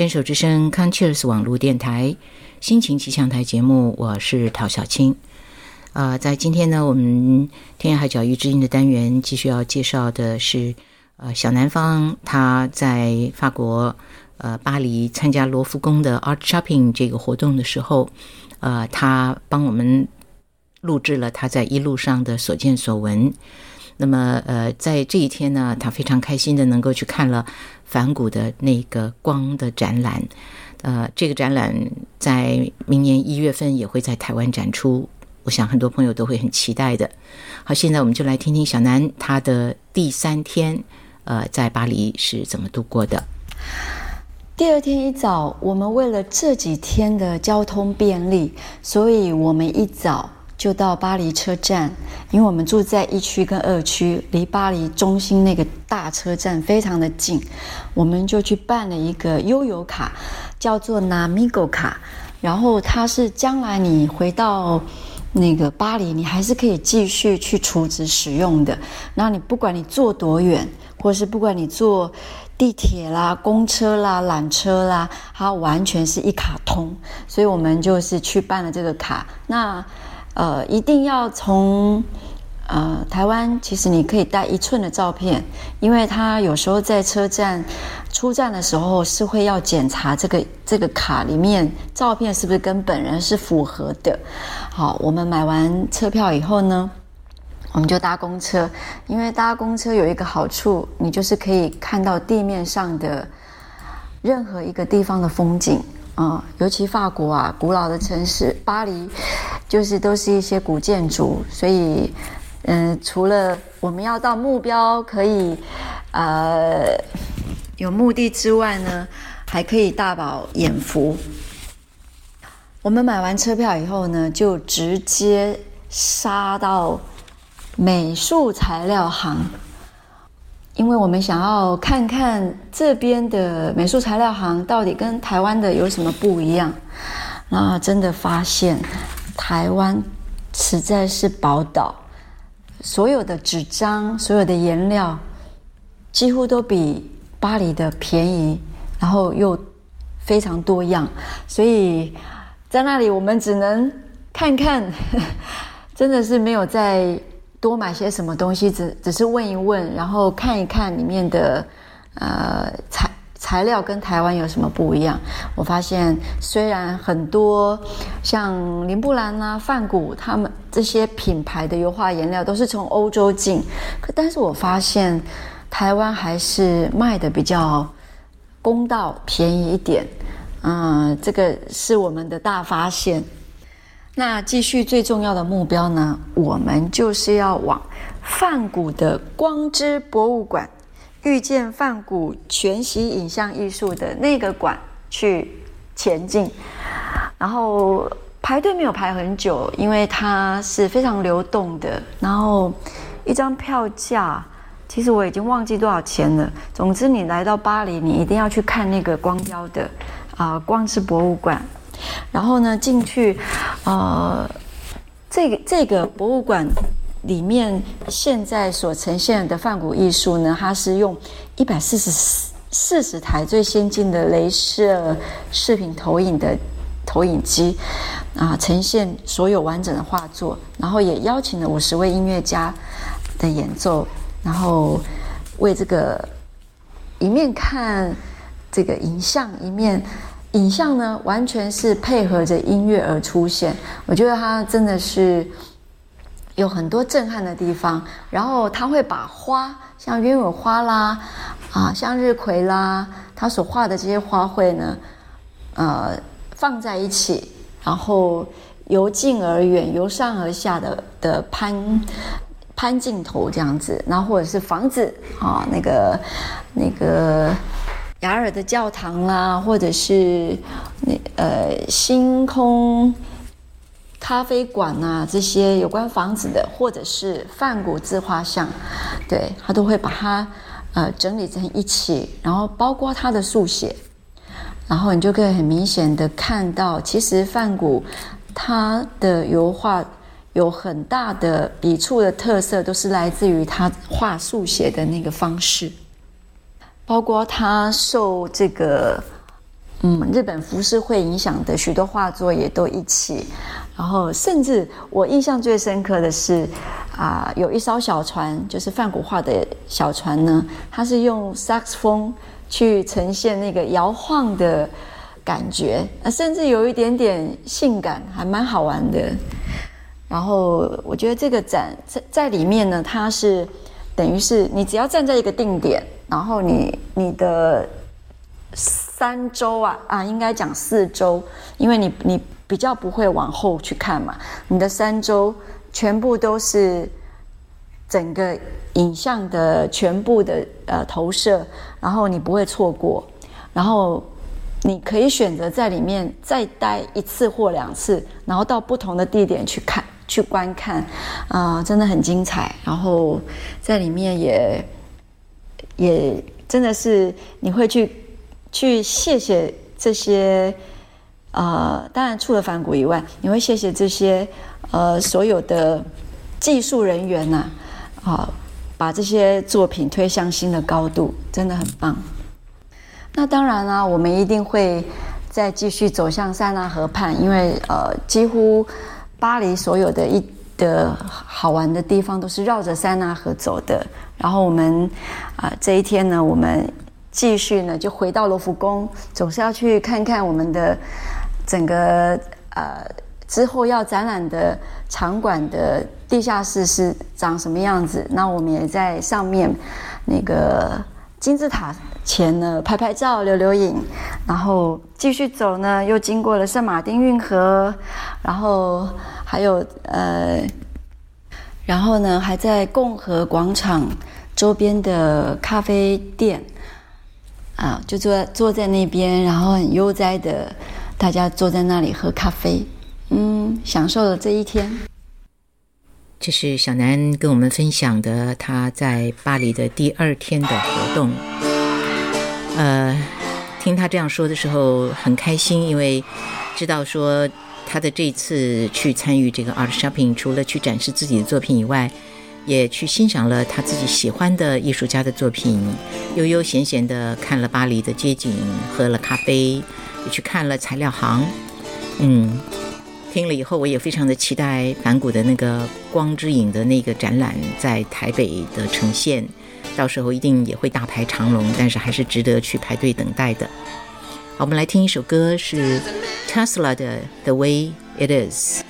牵手之声 c o n c h e r s 网络电台心情气象台节目，我是陶小青。呃，在今天呢，我们天涯海角遇知音的单元继续要介绍的是，呃，小南方他在法国呃巴黎参加罗浮宫的 Art Shopping 这个活动的时候，呃，他帮我们录制了他在一路上的所见所闻。那么，呃，在这一天呢，他非常开心的能够去看了梵谷的那个光的展览。呃，这个展览在明年一月份也会在台湾展出，我想很多朋友都会很期待的。好，现在我们就来听听小南他的第三天，呃，在巴黎是怎么度过的。第二天一早，我们为了这几天的交通便利，所以我们一早。就到巴黎车站，因为我们住在一区跟二区，离巴黎中心那个大车站非常的近，我们就去办了一个悠游卡，叫做 Namigo 卡。然后它是将来你回到那个巴黎，你还是可以继续去储值使用的。那你不管你坐多远，或是不管你坐地铁啦、公车啦、缆车啦，它完全是一卡通。所以我们就是去办了这个卡。那呃，一定要从呃台湾，其实你可以带一寸的照片，因为他有时候在车站出站的时候是会要检查这个这个卡里面照片是不是跟本人是符合的。好，我们买完车票以后呢，我们就搭公车，因为搭公车有一个好处，你就是可以看到地面上的任何一个地方的风景。啊，尤其法国啊，古老的城市巴黎，就是都是一些古建筑，所以，嗯，除了我们要到目标可以，呃，有目的之外呢，还可以大饱眼福。我们买完车票以后呢，就直接杀到美术材料行。因为我们想要看看这边的美术材料行到底跟台湾的有什么不一样，那真的发现台湾实在是宝岛，所有的纸张、所有的颜料几乎都比巴黎的便宜，然后又非常多样，所以在那里我们只能看看，真的是没有在。多买些什么东西，只只是问一问，然后看一看里面的呃材材料跟台湾有什么不一样。我发现虽然很多像林布兰啊、梵谷他们这些品牌的油画颜料都是从欧洲进，可但是我发现台湾还是卖的比较公道、便宜一点。嗯，这个是我们的大发现。那继续最重要的目标呢？我们就是要往梵谷的光之博物馆，遇见梵谷全息影像艺术的那个馆去前进。然后排队没有排很久，因为它是非常流动的。然后一张票价，其实我已经忘记多少钱了。总之，你来到巴黎，你一定要去看那个光雕的啊光之博物馆。然后呢，进去，呃，这个这个博物馆里面现在所呈现的梵谷艺术呢，它是用一百四十四十台最先进的镭射视频投影的投影机啊，呈现所有完整的画作。然后也邀请了五十位音乐家的演奏，然后为这个一面看这个影像，一面。影像呢，完全是配合着音乐而出现。我觉得它真的是有很多震撼的地方。然后他会把花，像鸢尾花啦，啊，向日葵啦，他所画的这些花卉呢，呃，放在一起，然后由近而远，由上而下的的攀攀镜头这样子，然后或者是房子啊，那个那个。雅尔的教堂啦，或者是那呃星空咖啡馆呐，这些有关房子的，或者是梵谷自画像，对他都会把它呃整理成一起，然后包括他的速写，然后你就可以很明显的看到，其实梵谷他的油画有很大的笔触的特色，都是来自于他画速写的那个方式，包括他受这个嗯日本浮世绘影响的许多画作也都一起。然后，甚至我印象最深刻的是，啊，有一艘小船，就是梵谷画的小船呢，它是用萨克斯风去呈现那个摇晃的感觉，啊，甚至有一点点性感，还蛮好玩的。然后，我觉得这个展在在里面呢，它是等于是你只要站在一个定点，然后你你的三周啊啊，应该讲四周，因为你你。比较不会往后去看嘛，你的三周全部都是整个影像的全部的呃投射，然后你不会错过，然后你可以选择在里面再待一次或两次，然后到不同的地点去看去观看，啊，真的很精彩。然后在里面也也真的是你会去去谢谢这些。呃，当然除了反骨以外，你会谢谢这些呃所有的技术人员呐，啊，把这些作品推向新的高度，真的很棒。那当然啦，我们一定会再继续走向塞纳河畔，因为呃，几乎巴黎所有的一的好玩的地方都是绕着塞纳河走的。然后我们啊，这一天呢，我们继续呢就回到罗浮宫，总是要去看看我们的。整个呃之后要展览的场馆的地下室是长什么样子？那我们也在上面那个金字塔前呢拍拍照、留留影，然后继续走呢，又经过了圣马丁运河，然后还有呃，然后呢还在共和广场周边的咖啡店啊，就坐坐在那边，然后很悠哉的。大家坐在那里喝咖啡，嗯，享受了这一天。这是小南跟我们分享的他在巴黎的第二天的活动。呃，听他这样说的时候很开心，因为知道说他的这次去参与这个 art shopping，除了去展示自己的作品以外，也去欣赏了他自己喜欢的艺术家的作品，悠悠闲闲的看了巴黎的街景，喝了咖啡。也去看了材料行，嗯，听了以后，我也非常的期待反骨的那个光之影的那个展览在台北的呈现，到时候一定也会大排长龙，但是还是值得去排队等待的。好，我们来听一首歌，是 Tesla 的《The Way It Is》。